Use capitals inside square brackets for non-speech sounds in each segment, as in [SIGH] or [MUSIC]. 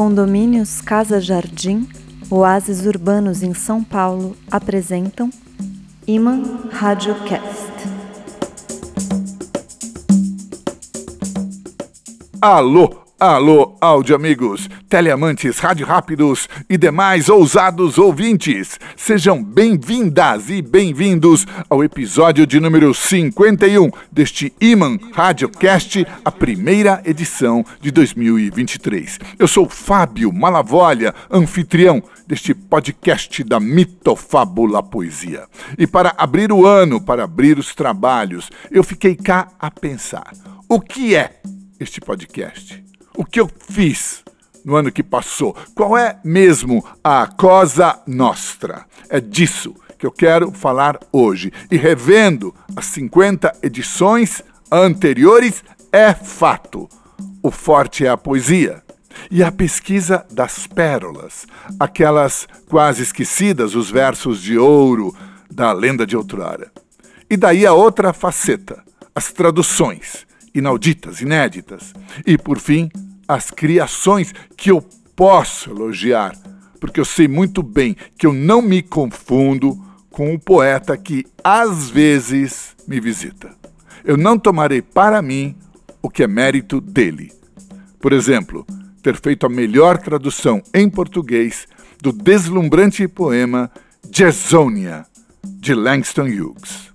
Condomínios Casa Jardim, Oásis Urbanos em São Paulo apresentam Iman Radiocast. Alô, alô, áudio amigos, teleamantes, rádio rápidos e demais ousados ouvintes. Sejam bem-vindas e bem-vindos ao episódio de número 51 deste Iman Radiocast, a primeira edição de 2023. Eu sou Fábio Malavolha, anfitrião deste podcast da Mitofábula Poesia. E para abrir o ano, para abrir os trabalhos, eu fiquei cá a pensar: o que é este podcast? O que eu fiz no ano que passou? Qual é mesmo a Cosa Nostra? É disso que eu quero falar hoje. E revendo as 50 edições anteriores, é fato. O forte é a poesia. E a pesquisa das pérolas, aquelas quase esquecidas, os versos de ouro da lenda de outrora. E daí a outra faceta, as traduções inauditas, inéditas. E, por fim, as criações que eu posso elogiar, porque eu sei muito bem que eu não me confundo com o poeta que às vezes me visita. Eu não tomarei para mim o que é mérito dele. Por exemplo, ter feito a melhor tradução em português do deslumbrante poema Jazzonia, de Langston Hughes.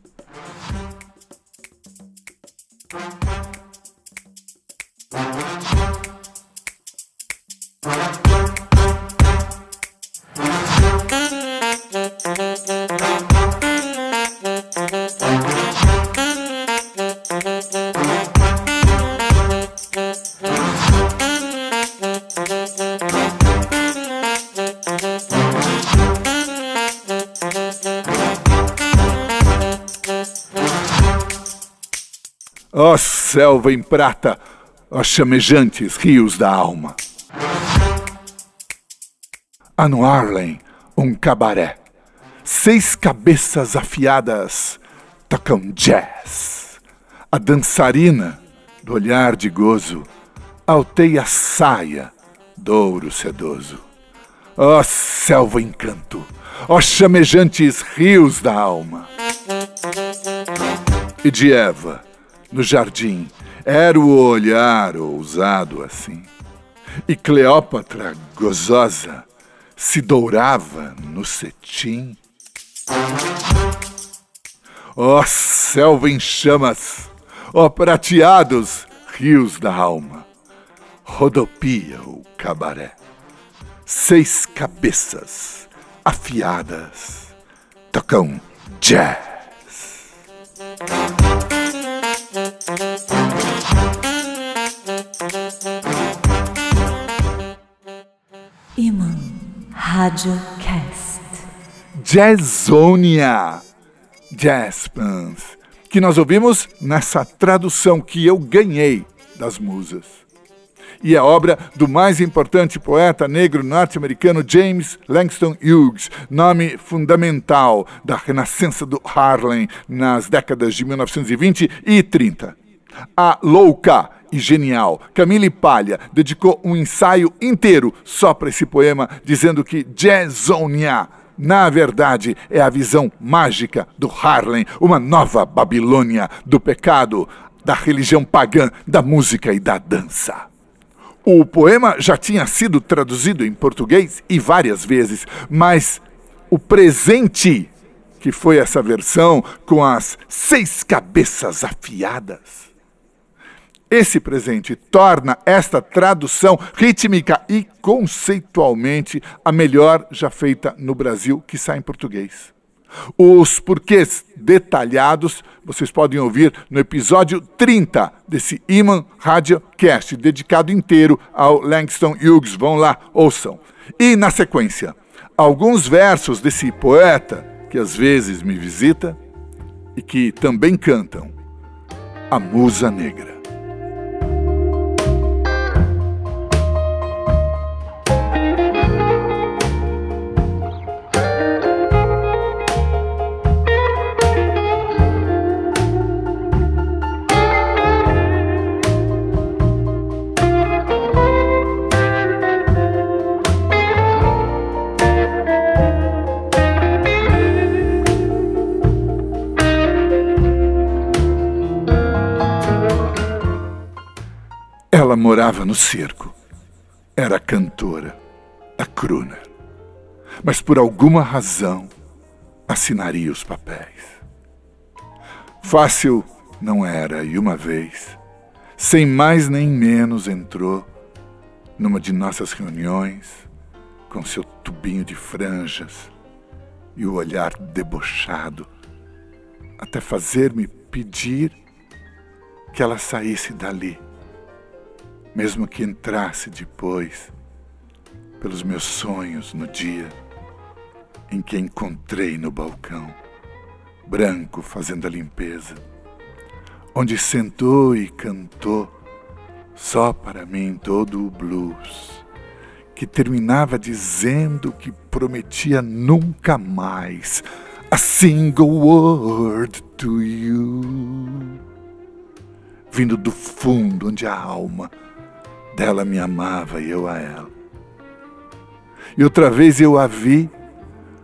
Selva em prata, oh, chamejantes rios da alma. Há no Harlem um cabaré. Seis cabeças afiadas tocam jazz. A dançarina, do olhar de gozo, alteia a saia do ouro sedoso. Ó oh, selva encanto, ó chamejantes rios da alma. E de Eva, no jardim. Era o olhar ousado assim. E Cleópatra, gozosa, se dourava no cetim. Ó oh, selva em chamas, ó oh, prateados rios da alma, rodopia o cabaré, seis cabeças afiadas tocam jazz. Radiocast Jazzonia Jazz que nós ouvimos nessa tradução que eu ganhei das musas. E é obra do mais importante poeta negro norte-americano James Langston Hughes, nome fundamental da renascença do Harlem nas décadas de 1920 e 30. A louca e genial Camille Palha dedicou um ensaio inteiro só para esse poema, dizendo que Jazzonia na verdade, é a visão mágica do Harlem, uma nova Babilônia do pecado, da religião pagã, da música e da dança. O poema já tinha sido traduzido em português e várias vezes, mas o presente, que foi essa versão com as seis cabeças afiadas, esse presente torna esta tradução rítmica e conceitualmente a melhor já feita no Brasil, que sai em português. Os porquês detalhados vocês podem ouvir no episódio 30 desse Iman Radiocast, dedicado inteiro ao Langston Hughes. Vão lá, ouçam. E na sequência, alguns versos desse poeta que às vezes me visita e que também cantam a Musa Negra. Morava no circo. Era cantora, a Kruner. Mas por alguma razão assinaria os papéis. Fácil não era, e uma vez, sem mais nem menos, entrou numa de nossas reuniões com seu tubinho de franjas e o olhar debochado, até fazer-me pedir que ela saísse dali, mesmo que entrasse depois pelos meus sonhos no dia em que encontrei no balcão, branco fazendo a limpeza, onde sentou e cantou só para mim todo o blues que terminava dizendo que prometia nunca mais a single word to you. Vindo do fundo onde a alma dela me amava e eu a ela. E outra vez eu a vi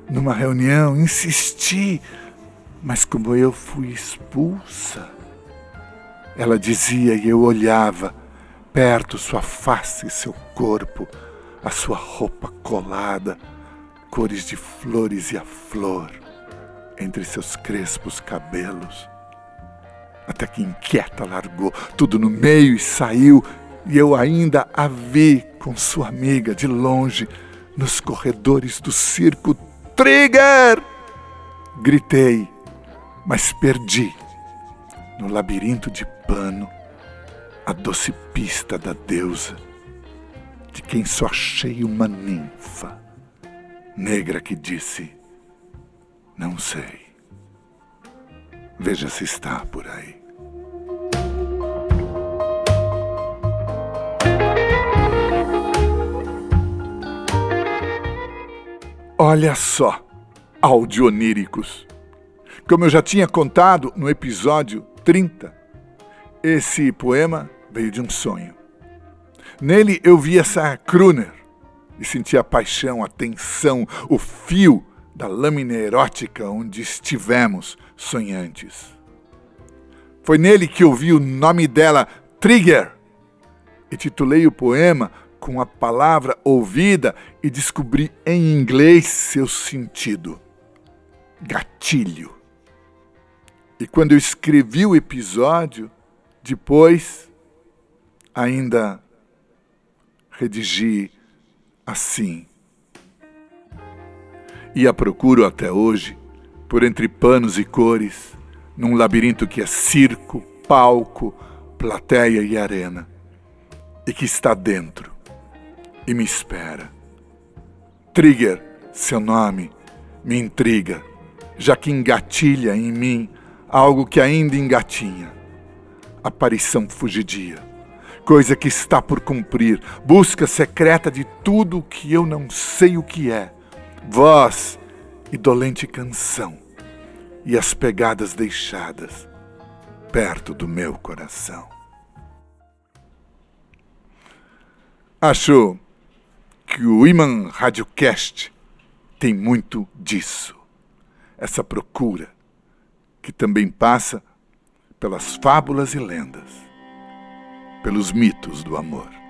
numa reunião, insisti, mas como eu fui expulsa, ela dizia e eu olhava perto sua face e seu corpo a sua roupa colada, cores de flores e a flor entre seus crespos cabelos. Até que inquieta largou tudo no meio e saiu, e eu ainda a vi com sua amiga de longe nos corredores do circo. Trigger! Gritei, mas perdi no labirinto de pano a doce pista da deusa de quem só achei uma ninfa negra que disse: Não sei. Veja se está por aí. Olha só, audioníricos. Como eu já tinha contado no episódio 30, esse poema veio de um sonho. Nele eu vi essa Kruner e senti a paixão, a tensão, o fio da lâmina erótica onde estivemos sonhantes. Foi nele que eu vi o nome dela, Trigger, e titulei o poema com a palavra ouvida e descobri em inglês seu sentido: gatilho. E quando eu escrevi o episódio, depois ainda redigi assim. E a procuro até hoje, por entre panos e cores, num labirinto que é circo, palco, plateia e arena, e que está dentro e me espera. Trigger, seu nome, me intriga, já que engatilha em mim algo que ainda engatinha. Aparição fugidia coisa que está por cumprir, busca secreta de tudo o que eu não sei o que é, voz e dolente canção, e as pegadas deixadas perto do meu coração. Acho que o Iman Radiocast tem muito disso. Essa procura, que também passa pelas fábulas e lendas pelos mitos do amor.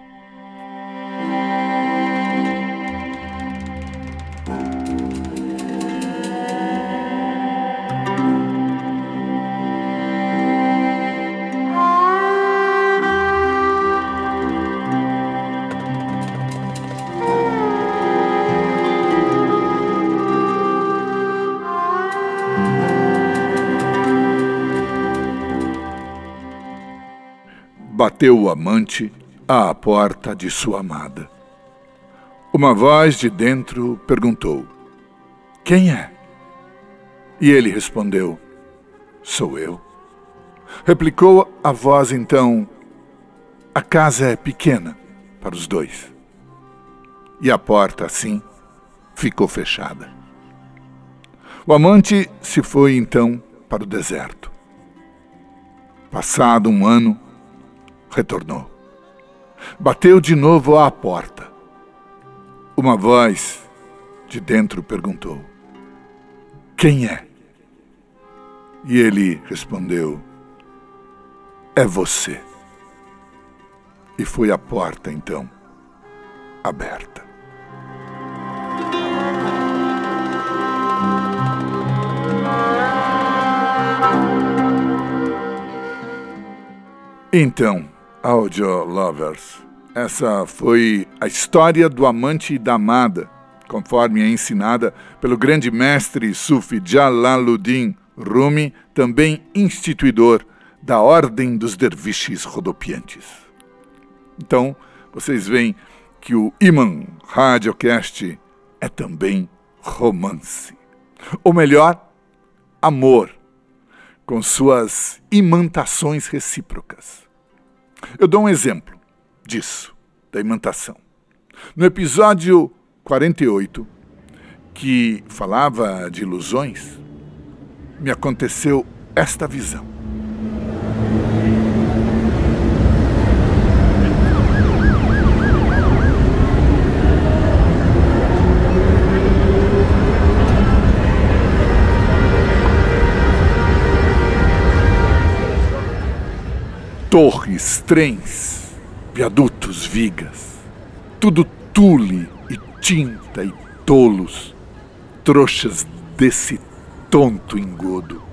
Bateu o amante à porta de sua amada. Uma voz de dentro perguntou: Quem é? E ele respondeu: Sou eu. Replicou a voz então: A casa é pequena para os dois. E a porta, assim, ficou fechada. O amante se foi então para o deserto. Passado um ano, retornou. Bateu de novo à porta. Uma voz de dentro perguntou: Quem é? E ele respondeu: É você. E foi a porta, então, aberta. Então, Audio Lovers, essa foi a história do amante e da amada, conforme é ensinada pelo grande mestre Sufi Jalaluddin Rumi, também instituidor da Ordem dos Derviches Rodopiantes. Então, vocês veem que o Iman Radiocast é também romance. Ou melhor, amor, com suas imantações recíprocas. Eu dou um exemplo disso, da imantação. No episódio 48, que falava de ilusões, me aconteceu esta visão. Torres, trens, viadutos, vigas, tudo tule e tinta e tolos, trouxas desse tonto engodo.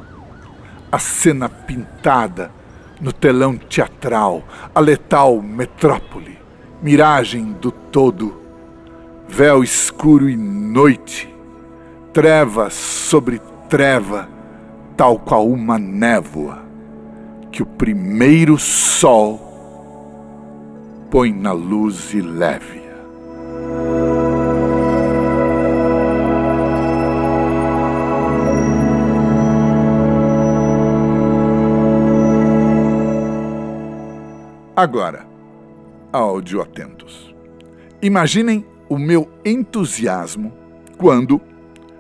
A cena pintada no telão teatral, a letal metrópole, miragem do todo, véu escuro e noite, treva sobre treva, tal qual uma névoa que o primeiro sol põe na luz e leve. Agora, áudio atentos. Imaginem o meu entusiasmo quando,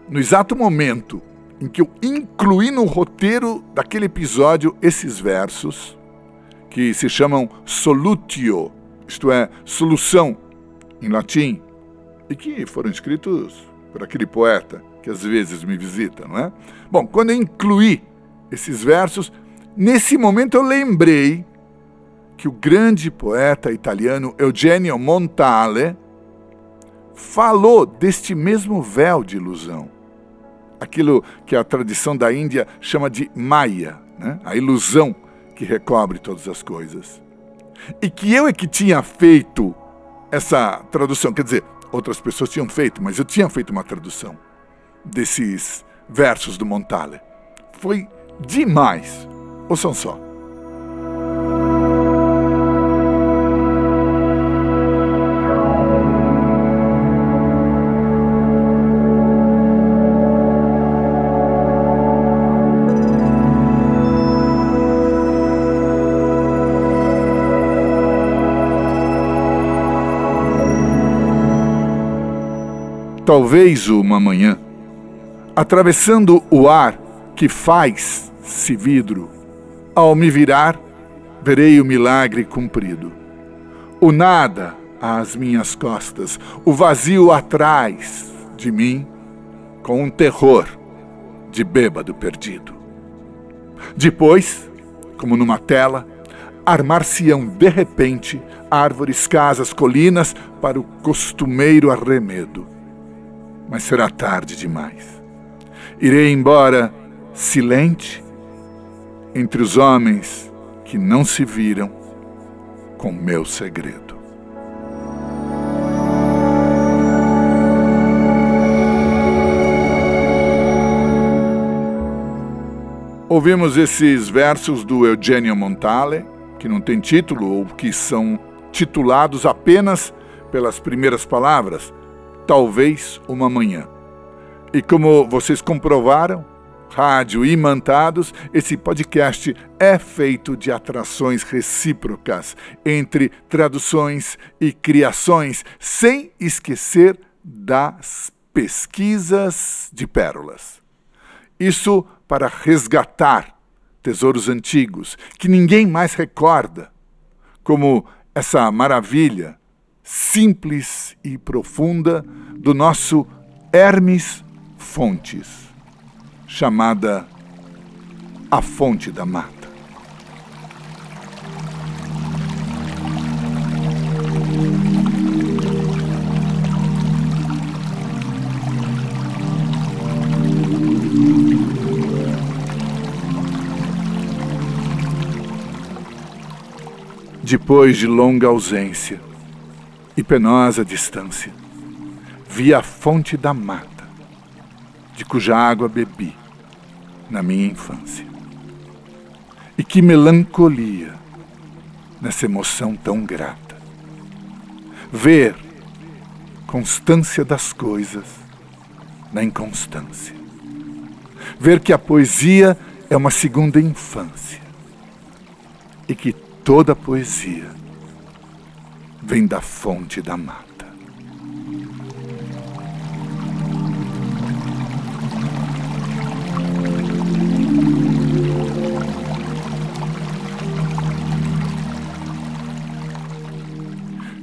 no exato momento em que eu incluí no roteiro daquele episódio esses versos que se chamam solutio, isto é, solução em latim, e que foram escritos por aquele poeta que às vezes me visita, não é? Bom, quando eu incluí esses versos, nesse momento eu lembrei que o grande poeta italiano Eugenio Montale falou deste mesmo véu de ilusão aquilo que a tradição da Índia chama de Maya, né? a ilusão que recobre todas as coisas. E que eu é que tinha feito essa tradução, quer dizer, outras pessoas tinham feito, mas eu tinha feito uma tradução desses versos do Montale. Foi demais. Ouçam só. Talvez uma manhã, atravessando o ar que faz-se vidro, ao me virar, verei o milagre cumprido. O nada às minhas costas, o vazio atrás de mim, com um terror de bêbado perdido. Depois, como numa tela, armar-se-ão de repente árvores, casas, colinas para o costumeiro arremedo mas será tarde demais. Irei embora silente entre os homens que não se viram com meu segredo. Ouvimos esses versos do Eugenio Montale, que não tem título ou que são titulados apenas pelas primeiras palavras, talvez uma manhã. E como vocês comprovaram, rádio imantados, esse podcast é feito de atrações recíprocas entre traduções e criações, sem esquecer das pesquisas de pérolas. Isso para resgatar tesouros antigos que ninguém mais recorda, como essa maravilha simples e profunda do nosso Hermes Fontes, chamada A Fonte da Mata. Depois de longa ausência, e penosa distância, vi a fonte da mata, de cuja água bebi na minha infância. E que melancolia nessa emoção tão grata. Ver constância das coisas na inconstância. Ver que a poesia é uma segunda infância e que toda poesia vem da fonte da mata.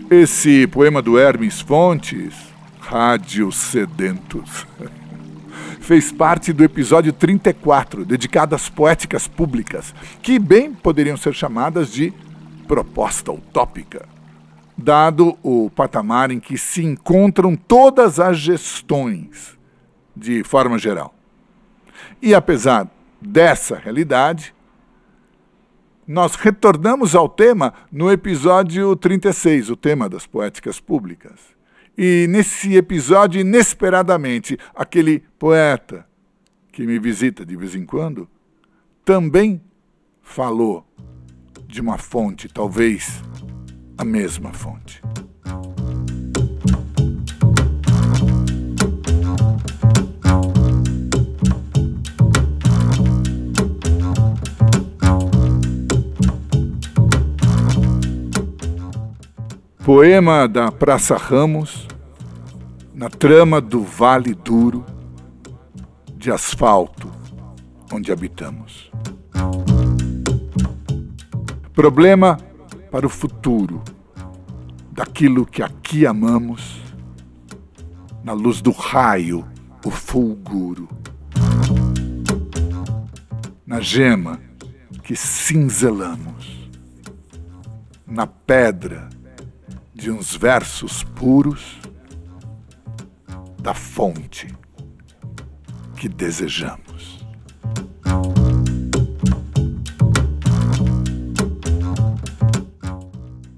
Esse poema do Hermes Fontes, Rádio Sedentos, [LAUGHS] fez parte do episódio 34, dedicado às poéticas públicas, que bem poderiam ser chamadas de proposta utópica, dado o patamar em que se encontram todas as gestões, de forma geral. E apesar dessa realidade, nós retornamos ao tema no episódio 36, o tema das poéticas públicas. E nesse episódio, inesperadamente, aquele poeta que me visita de vez em quando também falou de uma fonte, talvez a mesma fonte. Poema da Praça Ramos, na trama do Vale Duro, de asfalto, onde habitamos. Problema para o futuro, daquilo que aqui amamos, na luz do raio, o fulguro. Na gema que cinzelamos, na pedra de uns versos puros da fonte que desejamos.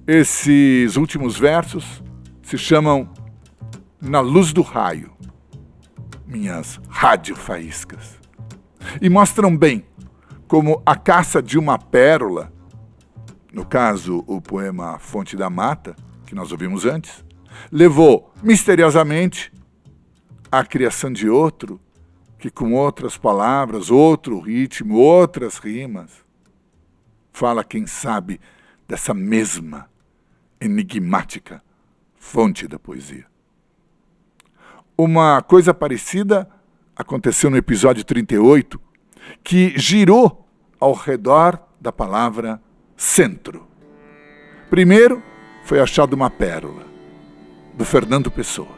Esses últimos versos se chamam Na Luz do Raio, minhas radiofaíscas, e mostram bem como a caça de uma pérola, no caso o poema Fonte da Mata, que nós ouvimos antes, levou misteriosamente à criação de outro, que com outras palavras, outro ritmo, outras rimas, fala, quem sabe, dessa mesma enigmática fonte da poesia. Uma coisa parecida aconteceu no episódio 38, que girou ao redor da palavra centro. Primeiro, foi achada uma pérola, do Fernando Pessoa.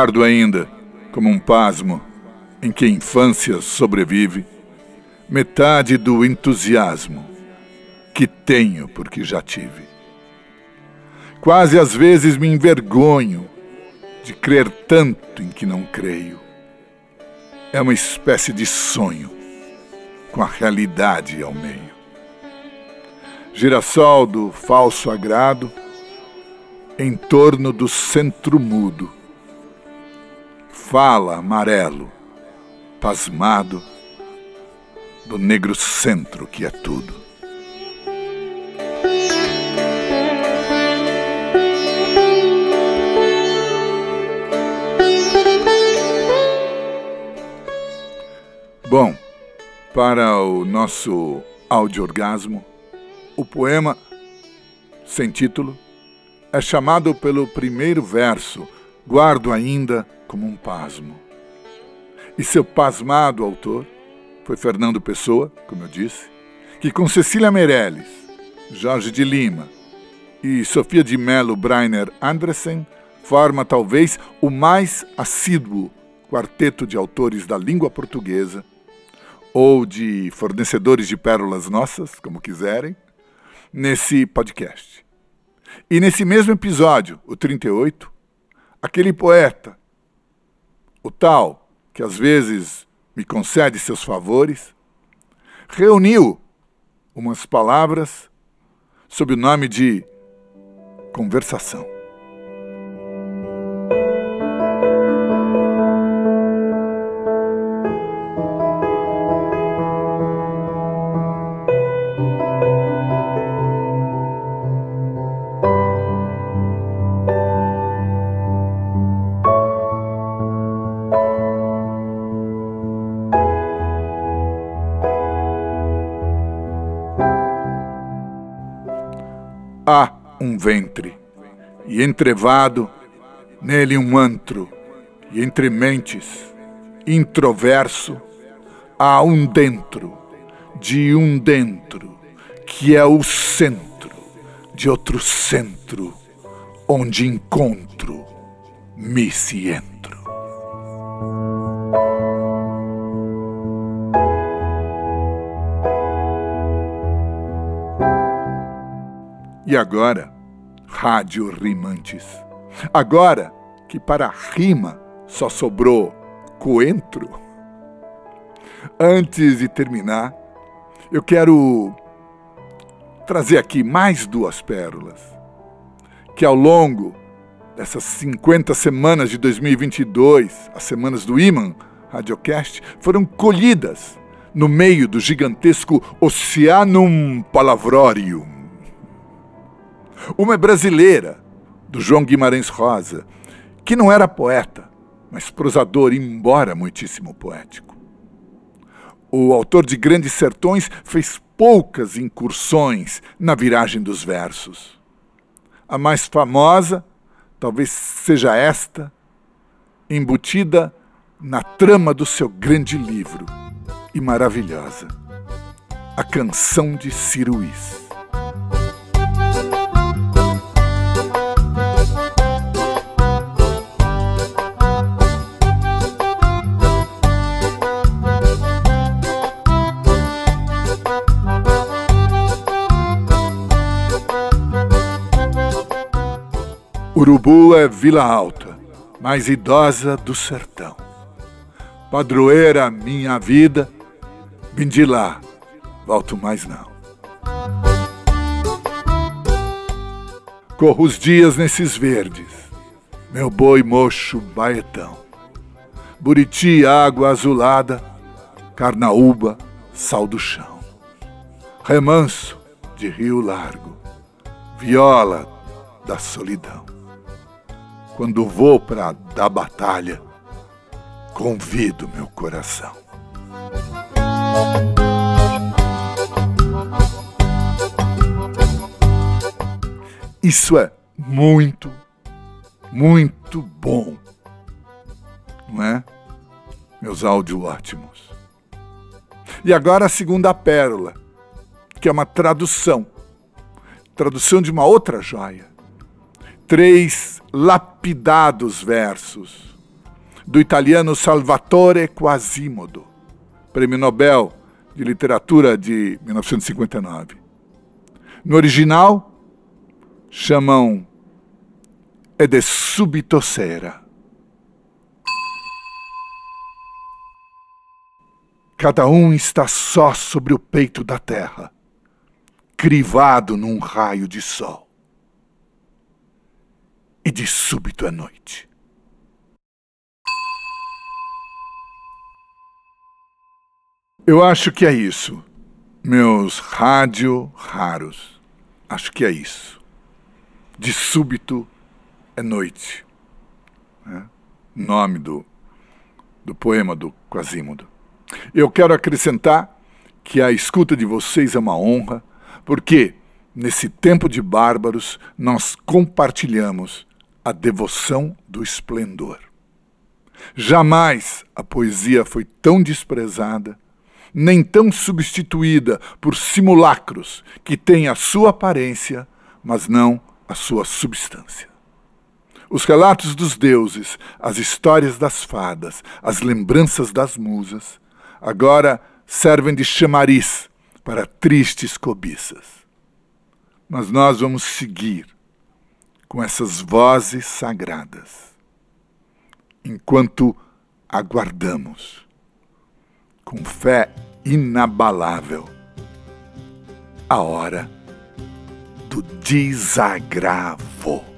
Guardo ainda, como um pasmo em que a infância sobrevive, metade do entusiasmo que tenho porque já tive. Quase às vezes me envergonho de crer tanto em que não creio. É uma espécie de sonho com a realidade ao meio. Girassol do falso agrado em torno do centro mudo. Fala amarelo, pasmado do negro centro que é tudo. Bom, para o nosso áudio orgasmo, o poema sem título é chamado pelo primeiro verso, guardo ainda como um pasmo. E seu pasmado autor foi Fernando Pessoa, como eu disse, que com Cecília Meirelles, Jorge de Lima e Sofia de Mello Breiner Andressen forma talvez o mais assíduo quarteto de autores da língua portuguesa, ou de fornecedores de pérolas nossas, como quiserem, nesse podcast. E nesse mesmo episódio, o 38, aquele poeta, o tal que às vezes me concede seus favores, reuniu umas palavras sob o nome de conversação. Há um ventre, e entrevado nele um antro, e entre mentes, introverso, há um dentro, de um dentro, que é o centro de outro centro, onde encontro, me se E agora, Rádio Rimantes. Agora que para rima só sobrou coentro. Antes de terminar, eu quero trazer aqui mais duas pérolas que ao longo dessas 50 semanas de 2022, as semanas do Iman Radiocast, foram colhidas no meio do gigantesco Oceanum Palavrorium uma é brasileira, do João Guimarães Rosa, que não era poeta, mas prosador, embora muitíssimo poético. O autor de Grandes Sertões fez poucas incursões na viragem dos versos. A mais famosa talvez seja esta, embutida na trama do seu grande livro e maravilhosa, A Canção de Ciruís. Urubu é Vila Alta, mais idosa do sertão. Padroeira minha vida, vim de lá, volto mais não. Corro os dias nesses verdes, meu boi mocho baetão. Buriti, água azulada, carnaúba, sal do chão. Remanso de rio largo, viola da solidão quando vou para dar batalha, convido meu coração. Isso é muito, muito bom, não é? Meus áudios ótimos. E agora a segunda pérola, que é uma tradução tradução de uma outra joia três lapidados versos do italiano Salvatore Quasimodo, Prêmio Nobel de Literatura de 1959. No original, chamam Ed è subito sera. Cada um está só sobre o peito da terra, crivado num raio de sol e de súbito à noite. Eu acho que é isso, meus rádio raros. Acho que é isso. De súbito é noite. Né? Nome do, do poema do Quasimodo. Eu quero acrescentar que a escuta de vocês é uma honra, porque nesse tempo de bárbaros nós compartilhamos a devoção do esplendor. Jamais a poesia foi tão desprezada, nem tão substituída por simulacros que têm a sua aparência, mas não a sua substância. Os relatos dos deuses, as histórias das fadas, as lembranças das musas, agora servem de chamariz para tristes cobiças. Mas nós vamos seguir com essas vozes sagradas, enquanto aguardamos, com fé inabalável, a hora do desagravo.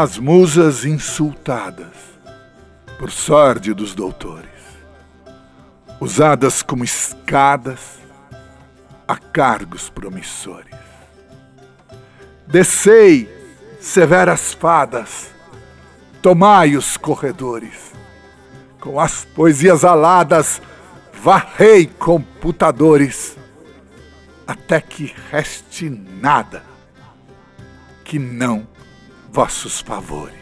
As musas insultadas por sorte dos doutores, usadas como escadas a cargos promissores. Descei, severas fadas, tomai os corredores, com as poesias aladas, varrei computadores, até que reste nada que não vossos favores.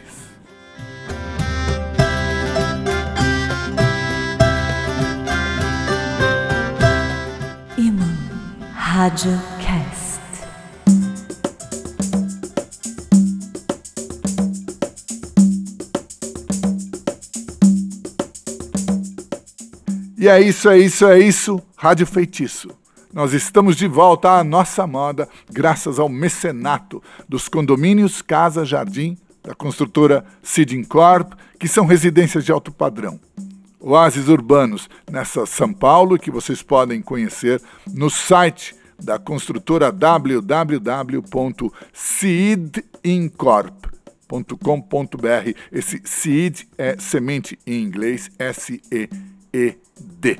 Imã Rádio Cast. E é isso, é isso, é isso, Rádio Feitiço. Nós estamos de volta à nossa moda, graças ao mecenato dos condomínios Casa Jardim, da construtora Sidin Corp, que são residências de alto padrão. Oásis urbanos nessa São Paulo, que vocês podem conhecer no site da construtora www.seedincorp.com.br. Esse seed é semente em inglês, S-E-E-D.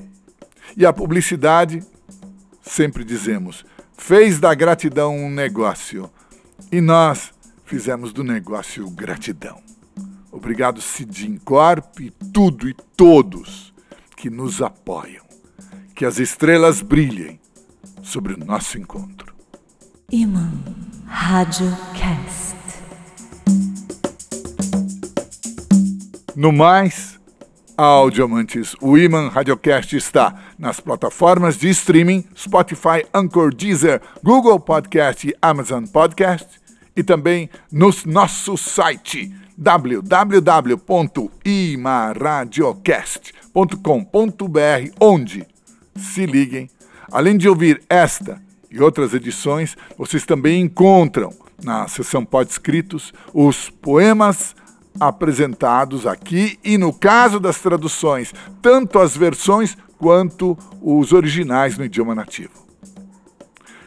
E a publicidade sempre dizemos: fez da gratidão um negócio. E nós fizemos do negócio gratidão. Obrigado, Sidim Corp e tudo e todos que nos apoiam. Que as estrelas brilhem sobre o nosso encontro. Imã Rádio Cast. No mais, Audiomantes. O Iman Radiocast está nas plataformas de streaming Spotify, Anchor, Deezer, Google Podcast e Amazon Podcast e também no nosso site www.imaradiocast.com.br onde, se liguem, além de ouvir esta e outras edições, vocês também encontram na seção Podscritos os poemas apresentados aqui e, no caso das traduções, tanto as versões quanto os originais no idioma nativo.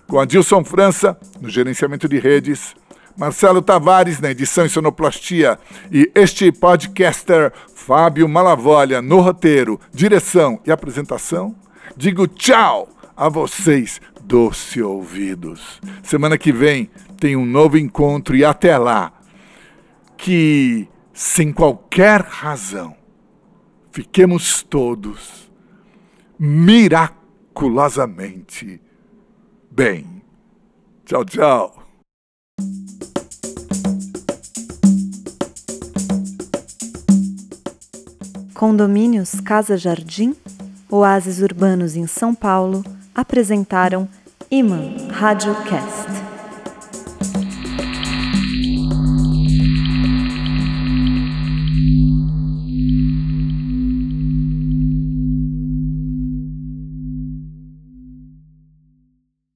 Com Adilson França, no gerenciamento de redes, Marcelo Tavares na edição e sonoplastia e este podcaster Fábio Malavolha no roteiro, direção e apresentação, digo tchau a vocês, doce ouvidos. Semana que vem tem um novo encontro e até lá que sem qualquer razão, fiquemos todos miraculosamente bem. Tchau, tchau. Condomínios Casa Jardim, oásis urbanos em São Paulo, apresentaram Imã Rádio Cast.